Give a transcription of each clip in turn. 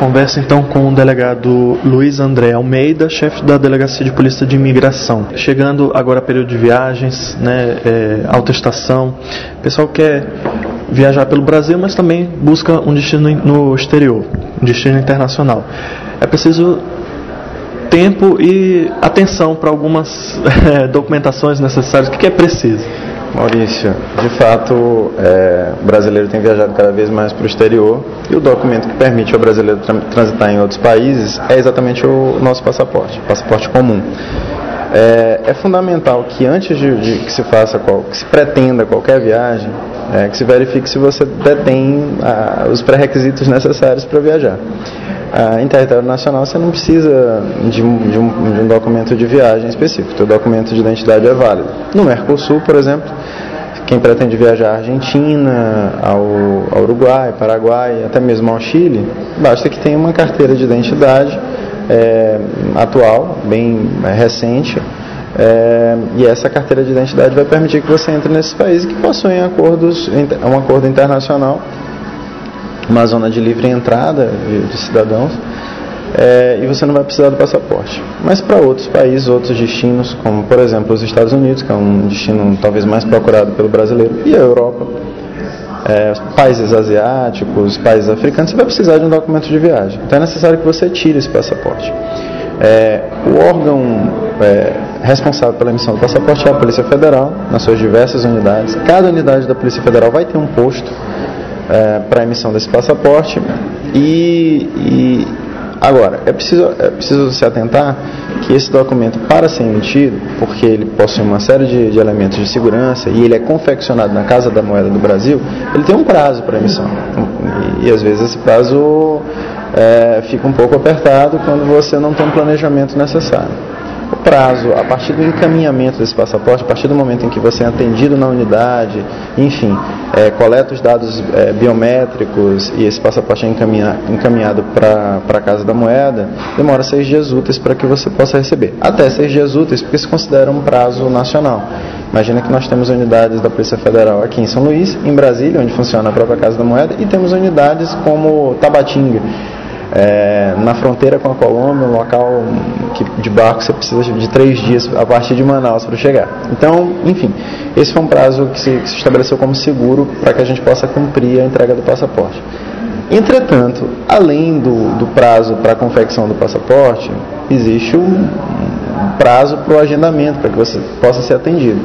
Conversa então com o delegado Luiz André Almeida, chefe da Delegacia de Polícia de Imigração. Chegando agora período de viagens, né, é, o pessoal quer viajar pelo Brasil, mas também busca um destino no exterior, um destino internacional. É preciso tempo e atenção para algumas é, documentações necessárias. O que é preciso? Maurício, de fato, é, o brasileiro tem viajado cada vez mais para o exterior e o documento que permite ao brasileiro transitar em outros países é exatamente o nosso passaporte, passaporte comum. É, é fundamental que antes de, de, que se faça, qual, que se pretenda qualquer viagem, é, que se verifique se você detém ah, os pré-requisitos necessários para viajar ah, em território nacional você não precisa de um, de, um, de um, documento de viagem específico, o documento de identidade é válido. No Mercosul, por exemplo, quem pretende viajar à Argentina, ao, ao Uruguai, Paraguai, até mesmo ao Chile, basta que tenha uma carteira de identidade é, atual, bem é, recente, é, e essa carteira de identidade vai permitir que você entre nesses países que possuem acordos, um acordo internacional uma zona de livre entrada de, cidadãos é, e você não vai precisar do passaporte. Mas para outros países, outros destinos, como por exemplo os Estados Unidos, que é um destino talvez mais procurado pelo brasileiro, e a Europa, é, países asiáticos, países africanos, você vai precisar de um documento de viagem. Então é necessário que você tire esse passaporte. É, o órgão é, responsável pela emissão do passaporte é a Polícia Federal, nas suas diversas unidades. Cada unidade da Polícia Federal vai ter um posto é, para a emissão desse passaporte. E, e, agora, é preciso, é preciso se atentar que esse documento, para ser emitido, porque ele possui uma série de, de elementos de segurança e ele é confeccionado na Casa da Moeda do Brasil, ele tem um prazo para emissão. E, e às vezes esse prazo é, fica um pouco apertado quando você não tem um planejamento necessário prazo, a partir do encaminhamento desse passaporte, a partir do momento em que você é atendido na unidade, enfim, é, coleta os dados é, biométricos e esse passaporte é encaminha, encaminhado para a Casa da Moeda, demora seis dias úteis para que você possa receber. Até seis dias úteis, porque se considera um prazo nacional. Imagina que nós temos unidades da Polícia Federal aqui em São Luís, em Brasília, onde funciona a própria Casa da Moeda, e temos unidades como Tabatinga é, na fronteira com a Colômbia, um local que de barco você precisa de três dias a partir de Manaus para chegar. Então, enfim, esse foi um prazo que se, que se estabeleceu como seguro para que a gente possa cumprir a entrega do passaporte. Entretanto, além do, do prazo para a confecção do passaporte, existe um prazo para o agendamento, para que você possa ser atendido.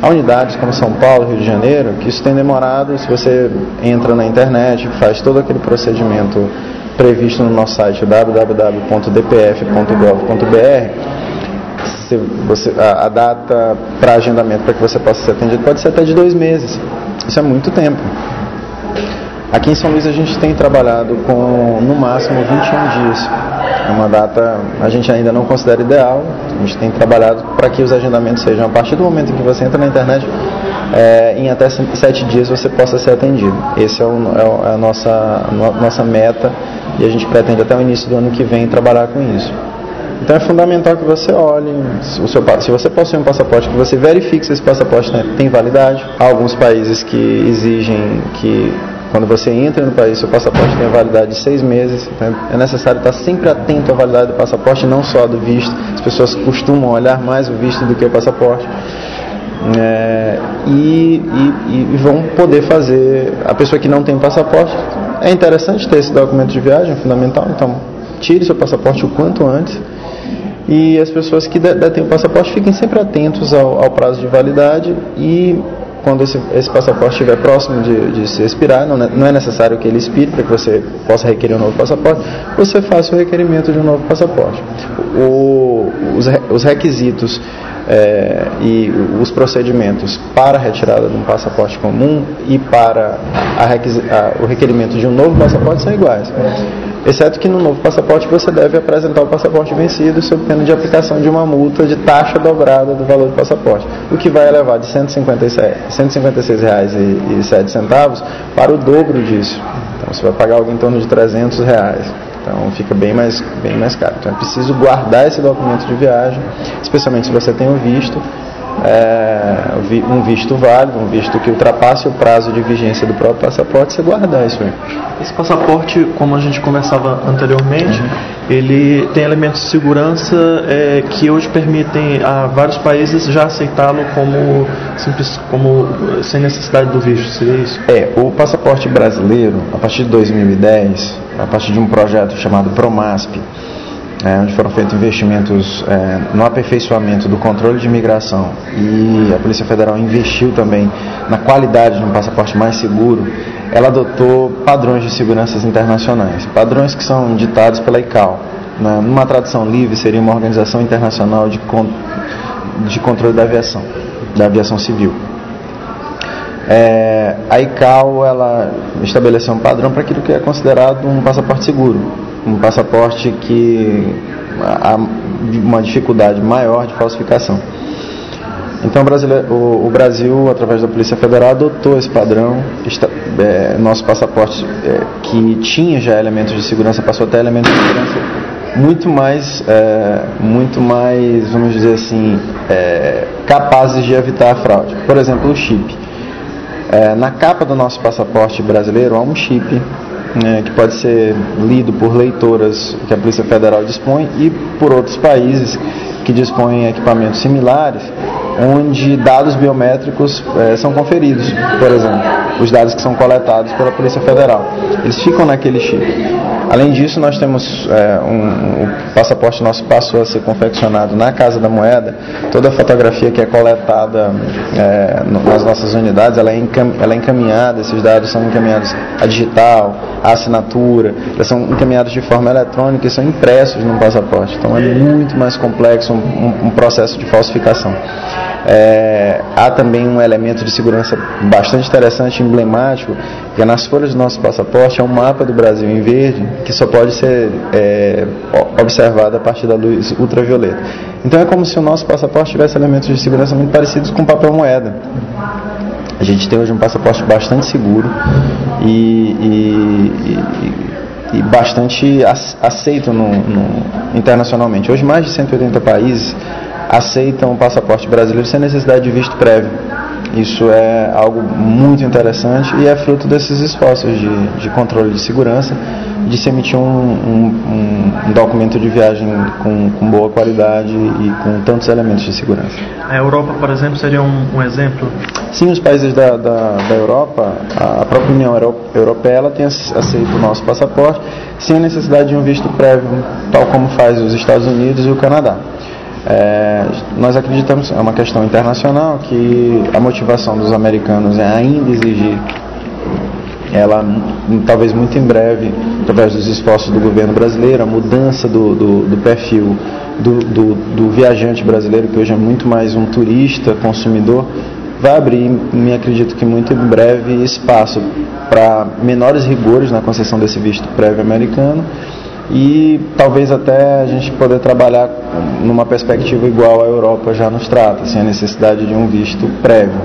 Há unidades como São Paulo, Rio de Janeiro, que isso tem demorado, se você entra na internet, faz todo aquele procedimento previsto no nosso site www.dpf.gov.br, você, a, a data para agendamento para que você possa ser atendido pode ser até de dois meses. Isso é muito tempo. Aqui em São Luís a gente tem trabalhado com no máximo 21 dias. É uma data a gente ainda não considera ideal. A gente tem trabalhado para que os agendamentos sejam a partir do momento em que você entra na internet, é, em até sete dias você possa ser atendido. Essa é, o, é a nossa, nossa meta e a gente pretende até o início do ano que vem trabalhar com isso. Então é fundamental que você olhe, o seu, se você possui um passaporte, que você verifique se esse passaporte né, tem validade. Há alguns países que exigem que quando você entra no país, seu passaporte tem validade de seis meses. Então é necessário estar sempre atento à validade do passaporte, não só do visto. As pessoas costumam olhar mais o visto do que o passaporte. É, e, e, e, vão poder fazer. A pessoa que não tem passaporte, é interessante ter esse documento de viagem, é fundamental, então tire seu passaporte o quanto antes. E as pessoas que detêm o passaporte fiquem sempre atentos ao, ao prazo de validade e quando esse, esse passaporte estiver próximo de, de, se expirar, não, não é necessário que ele expire para que você possa requerer um novo passaporte, você faça o requerimento de um novo passaporte. O, os, os requisitos é, e os procedimentos para a retirada de um passaporte comum e para a, a, o requerimento de um novo passaporte são iguais. Exceto que no novo passaporte você deve apresentar o passaporte vencido sob pena de aplicação de uma multa de taxa dobrada do valor do passaporte, o que vai elevar de R$ 156,07 para o dobro disso. Então você vai pagar algo em torno de 300 reais. Então fica bem mais, bem mais caro. Então é preciso guardar esse documento de viagem, especialmente se você tem o visto, é, um visto válido, um visto que ultrapasse o prazo de vigência do próprio passaporte, você guardar isso aí. Esse passaporte, como a gente conversava anteriormente, uhum. ele tem elementos de segurança é, que hoje permitem a vários países já aceitá-lo como simples, como sem necessidade do visto, seria isso? É, o passaporte brasileiro, a partir de 2010, a partir de um projeto chamado Promasp, é, onde foram feitos investimentos é, no aperfeiçoamento do controle de imigração e a Polícia Federal investiu também na qualidade de um passaporte mais seguro, ela adotou padrões de segurança internacionais, padrões que são ditados pela ICAO. Né? Numa tradução livre, seria uma organização internacional de, con de controle da aviação, da aviação civil. É, a ICAO ela estabeleceu um padrão para aquilo que é considerado um passaporte seguro um passaporte que há uma dificuldade maior de falsificação. Então o, Brasil, através da Polícia Federal, adotou esse padrão. É, nosso passaporte, é, que tinha já elementos de segurança, passou a ter elementos de segurança muito mais, é, muito mais, vamos dizer assim, capazes de evitar a fraude. Por exemplo, o chip. É, na capa do nosso passaporte brasileiro há um chip né, que pode ser lido por leitoras que a Polícia Federal dispõe e por outros países que dispõem equipamentos similares, onde dados biométricos é, são conferidos, por exemplo, os dados que são coletados pela Polícia Federal. Eles ficam naquele chip. Além disso, nós temos é, um, o passaporte nosso passou a ser confeccionado na Casa da Moeda. Toda a fotografia que é coletada é, nas nossas unidades, é, ela é encaminhada, esses dados são encaminhados a digital, a assinatura, eles são encaminhados de forma eletrônica e são impressos no passaporte. Então é muito mais complexo um, um, um processo de falsificação. É, há também um elemento de segurança bastante interessante, emblemático, que é nas folhas do nosso passaporte é um mapa do Brasil em verde que só pode ser é, observado a partir da luz ultravioleta. Então é como se o nosso passaporte tivesse elementos de segurança muito parecidos com papel moeda. A gente tem hoje um passaporte bastante seguro e, e, e, e bastante aceito no, no, internacionalmente. Hoje mais de 180 países aceitam o passaporte brasileiro sem necessidade de visto prévio. Isso é algo muito interessante e é fruto desses esforços de, de controle de segurança, de se emitir um, um, um documento de viagem com, com, boa qualidade e com tantos elementos de segurança. A Europa, por exemplo, seria um, um exemplo? Sim, os países da, da, da Europa, a própria União Europeia, ela tem aceito o nosso passaporte sem a necessidade de um visto prévio, tal como faz os Estados Unidos e o Canadá. É, nós acreditamos, é uma questão internacional, que a motivação dos americanos é ainda exigir ela talvez muito em breve, através dos esforços do governo brasileiro, a mudança do, do, do perfil do, do, do, viajante brasileiro, que hoje é muito mais um turista, consumidor, vai abrir, me acredito que muito em breve, espaço para menores rigores na concessão desse visto prévio americano e talvez até a gente poder trabalhar numa perspectiva igual à Europa já nos trata, sem a necessidade de um visto prévio.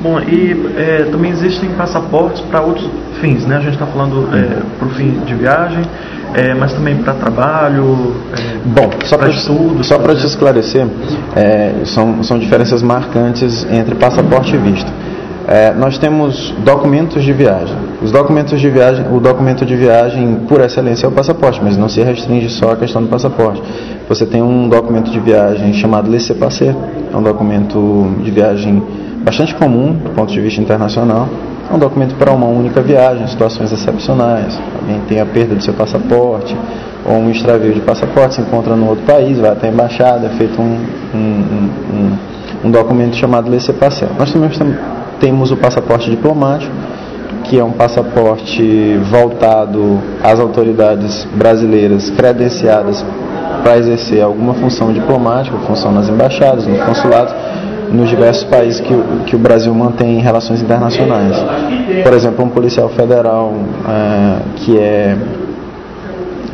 Bom, e é, também existem passaportes para outros fins, né? A gente está falando é, para o fim de viagem, é, mas também para trabalho, é, Bom, só para estudo. Só para te esclarecer, é, são, são diferenças marcantes entre passaporte e visto. É, nós temos documentos de viagem. Os documentos de viagem, o documento de viagem por excelência é o passaporte, mas não se restringe só à questão do passaporte. Você tem um documento de viagem chamado laissez-passer, é um documento de viagem bastante comum do ponto de vista internacional. É um documento para uma única viagem, situações excepcionais. Alguém tem a perda do seu passaporte ou um extravio de passaporte, se encontra no outro país, vai até a embaixada, é feito um, um, um, um documento chamado laissez-passer. Nós também temos o passaporte diplomático, que é um passaporte voltado às autoridades brasileiras credenciadas para exercer alguma função diplomática, função nas embaixadas, nos consulados, nos diversos países que, que o Brasil mantém relações internacionais. Por exemplo, um policial federal é, que é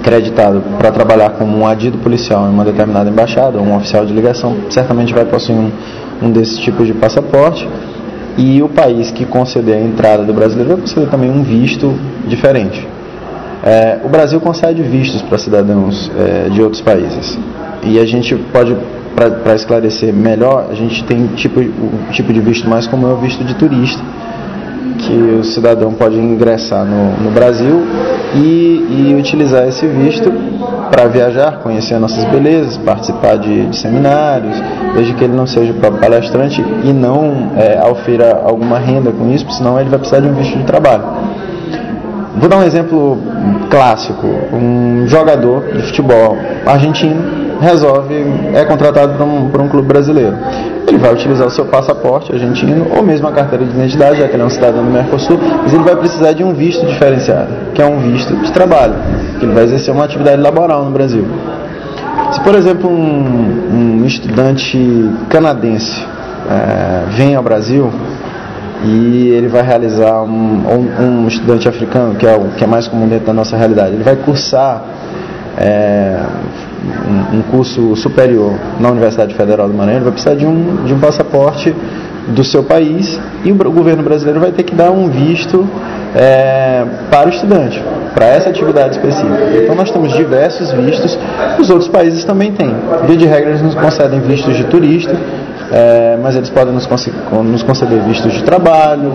creditado para trabalhar como um adido policial em uma determinada embaixada, ou um oficial de ligação, certamente vai possuir um, um desses tipos de passaporte e o país que conceder a entrada do brasileiro vai conceder também um visto diferente. É, o Brasil concede vistos para cidadãos é, de outros países e a gente pode para esclarecer melhor, a gente tem tipo, o tipo de visto mais comum é o visto de turista, que o cidadão pode ingressar no, no Brasil e, e, utilizar esse visto para viajar, conhecer nossas belezas, participar de, de, seminários, desde que ele não seja o próprio palestrante e não é, alguma renda com isso, senão ele vai precisar de um visto de trabalho. Vou dar um exemplo clássico: um jogador de futebol argentino resolve, é contratado por um, um clube brasileiro. Ele vai utilizar o seu passaporte argentino ou mesmo a carteira de identidade, já que ele é um cidadão do Mercosul, mas ele vai precisar de um visto diferenciado, que é um visto de trabalho, que ele vai exercer uma atividade laboral no Brasil. Se, por exemplo, um, um estudante canadense é, vem ao Brasil e ele vai realizar um, um, um, estudante africano, que é o que é mais comum dentro da nossa realidade, ele vai cursar é, um, curso superior na Universidade Federal do Maranhão, ele vai precisar de um, de um passaporte do seu país e o, o governo brasileiro vai ter que dar um visto é, para o estudante, para essa atividade específica. Então nós temos diversos vistos, os outros países também têm. Via de regra, eles nos concedem vistos de turista, é, mas eles podem nos, nos, conceder vistos de trabalho,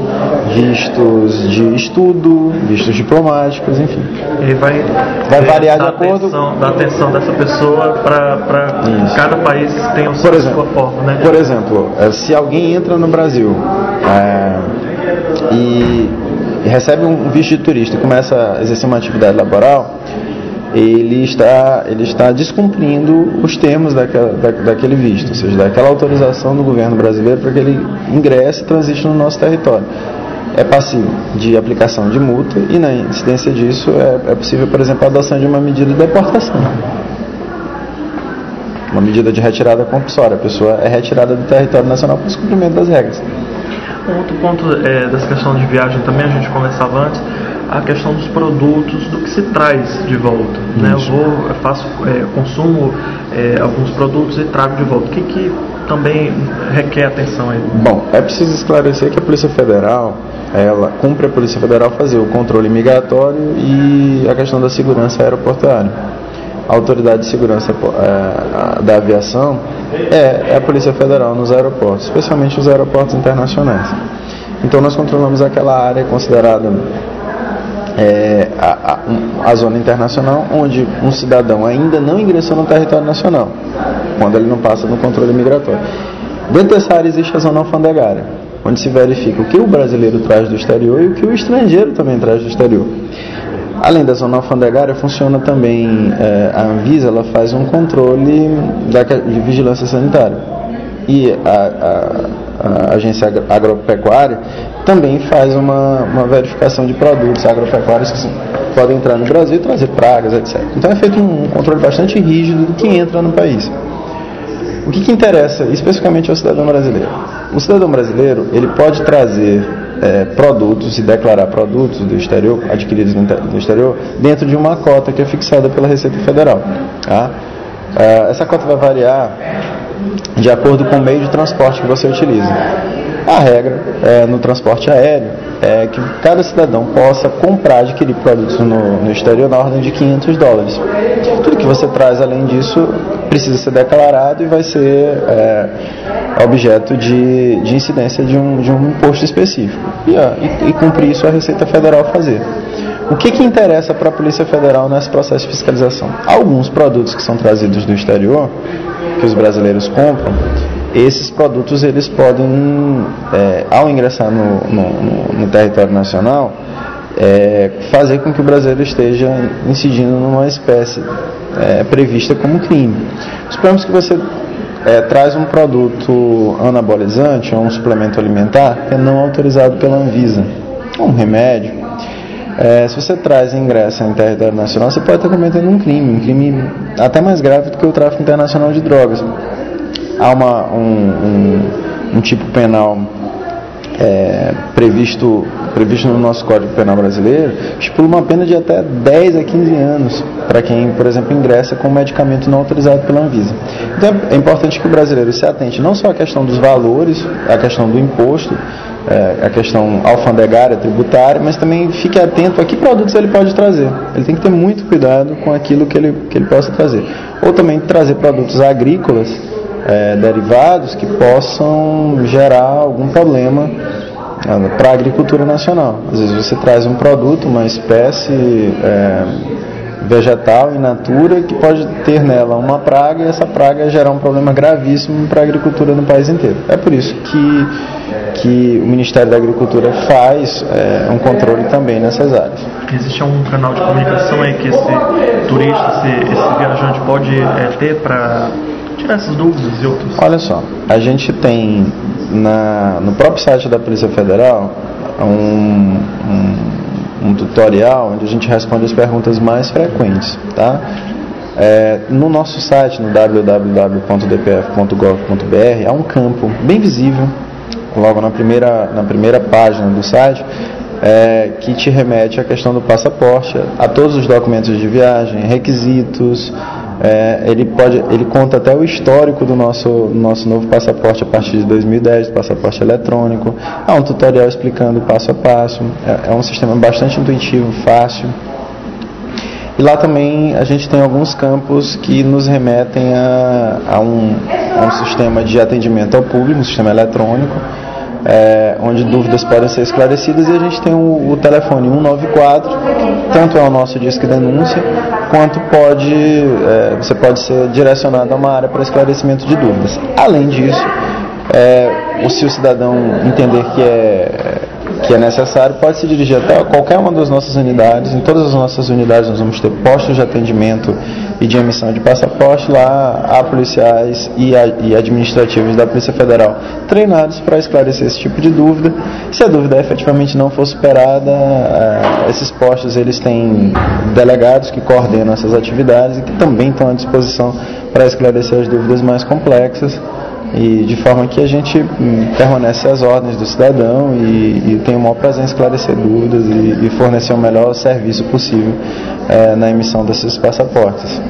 vistos de estudo, vistos diplomáticos, enfim. Ele vai, vai variar de acordo atenção, da atenção dessa pessoa para cada país tem o por exemplo, sua forma, né? Por exemplo, é, se alguém entra no Brasil é, e recebe um visto de turista e começa a exercer uma atividade laboral, ele está, ele está descumprindo os termos daquela, da, daquele visto, ou seja, daquela autorização do governo brasileiro para que ele ingresse e transite no nosso território. É passivo de aplicação de multa e na incidência disso é, é possível, por exemplo, a adoção de uma medida de deportação. Uma medida de retirada compulsória. A pessoa é retirada do território nacional por descumprimento das regras. Um outro ponto é, dessa questão de viagem também, a gente conversava antes, a questão dos produtos, do que se traz de volta. Né? Eu vou, eu faço, é, consumo é, alguns produtos e trago de volta. O que, que também requer atenção aí? Bom, é preciso esclarecer que a Polícia Federal, ela cumpre a Polícia Federal fazer o controle migratório e a questão da segurança aeroportuária. A autoridade de segurança é, da aviação é, é a Polícia Federal nos aeroportos, especialmente os aeroportos internacionais. Então nós controlamos aquela área considerada é, a, a, a, zona internacional, onde um cidadão ainda não ingressou no território nacional, quando ele não passa no controle migratório. Dentro dessa área existe a zona alfandegária, onde se verifica o que o brasileiro traz do exterior e o que o estrangeiro também traz do exterior. Além da zona alfandegária, funciona também, é, a Anvisa ela faz um controle da, de vigilância sanitária. E a, a, a agência agropecuária também faz uma, uma verificação de produtos agropecuários que podem entrar no Brasil e trazer pragas, etc. Então é feito um controle bastante rígido do que entra no país. O que, que interessa especificamente ao cidadão brasileiro? O cidadão brasileiro ele pode trazer é, produtos e declarar produtos do exterior, adquiridos no exterior, dentro de uma cota que é fixada pela Receita Federal. Tá? É, essa cota vai variar de acordo com o meio de transporte que você utiliza. A regra é, no transporte aéreo é que cada cidadão possa comprar, adquirir produtos no, no exterior na ordem de 500 dólares. Tudo que você traz além disso precisa ser declarado e vai ser é, objeto de, de incidência de um, de um imposto específico. E, e, e cumprir isso a Receita Federal fazer. O que, que interessa para a Polícia Federal nesse processo de fiscalização? Alguns produtos que são trazidos do exterior, que os brasileiros compram, esses produtos eles podem, é, ao ingressar no, no, no território nacional, é, fazer com que o brasileiro esteja incidindo numa espécie é, prevista como crime. Suponhamos que você é, traz um produto anabolizante ou um suplemento alimentar que é não autorizado pela Anvisa, um remédio. É, se você traz e ingressa em território nacional, você pode estar cometendo um crime, um crime até mais grave do que o tráfico internacional de drogas há uma, um, um, um tipo penal é, previsto, previsto no nosso Código Penal brasileiro, estipula uma pena de até 10 a 15 anos para quem, por exemplo, ingressa com medicamento não autorizado pela Anvisa. Então é importante que o brasileiro se atente não só à questão dos valores, à questão do imposto, é, a questão alfandegária, tributária, mas também fique atento a que produtos ele pode trazer. Ele tem que ter muito cuidado com aquilo que ele, que ele possa trazer. Ou também trazer produtos agrícolas é, derivados que possam gerar algum problema para a agricultura nacional. Às vezes você traz um produto, uma espécie é, vegetal in natura que pode ter nela uma praga e essa praga gerar um problema gravíssimo para a agricultura no país inteiro. É por isso que, que o Ministério da Agricultura faz é, um controle também nessas áreas. Existe um canal de comunicação aí que esse turista, esse, esse viajante pode é, ter para tirar essas dúvidas e outros? Olha só, a gente tem na, no próprio site da Polícia Federal um, um, um tutorial onde a gente responde as perguntas mais frequentes, tá? É, no nosso site, no www.dpf.gov.br, há um campo bem visível, logo na primeira, na primeira página do site, é, que te remete à questão do passaporte, a todos os documentos de viagem, requisitos, é, ele, pode, ele conta até o histórico do nosso, nosso novo passaporte a partir de 2010, passaporte eletrônico. Há um tutorial explicando passo a passo. É, é um sistema bastante intuitivo, fácil. E lá também a gente tem alguns campos que nos remetem a, a, um, a um sistema de atendimento ao público, um sistema eletrônico, é, onde dúvidas podem ser esclarecidas e a gente tem o, o, telefone 194, tanto é o nosso disco de denúncia, quanto pode, é, você pode ser direcionado a uma área para esclarecimento de dúvidas. Além disso, é, se o cidadão entender que é que é necessário, pode se dirigir até qualquer uma das nossas unidades. Em todas as nossas unidades nós vamos ter postos de atendimento e de emissão de passaporte. Lá há policiais e, e administrativos da Polícia Federal treinados para esclarecer esse tipo de dúvida. Se a dúvida efetivamente não for superada, é, esses postos eles têm delegados que coordenam essas atividades e que também estão à disposição para esclarecer as dúvidas mais complexas e de forma que a gente hum, permanece às ordens do cidadão e, e tem o maior prazer em esclarecer dúvidas e, e fornecer o melhor serviço possível é, na emissão desses passaportes.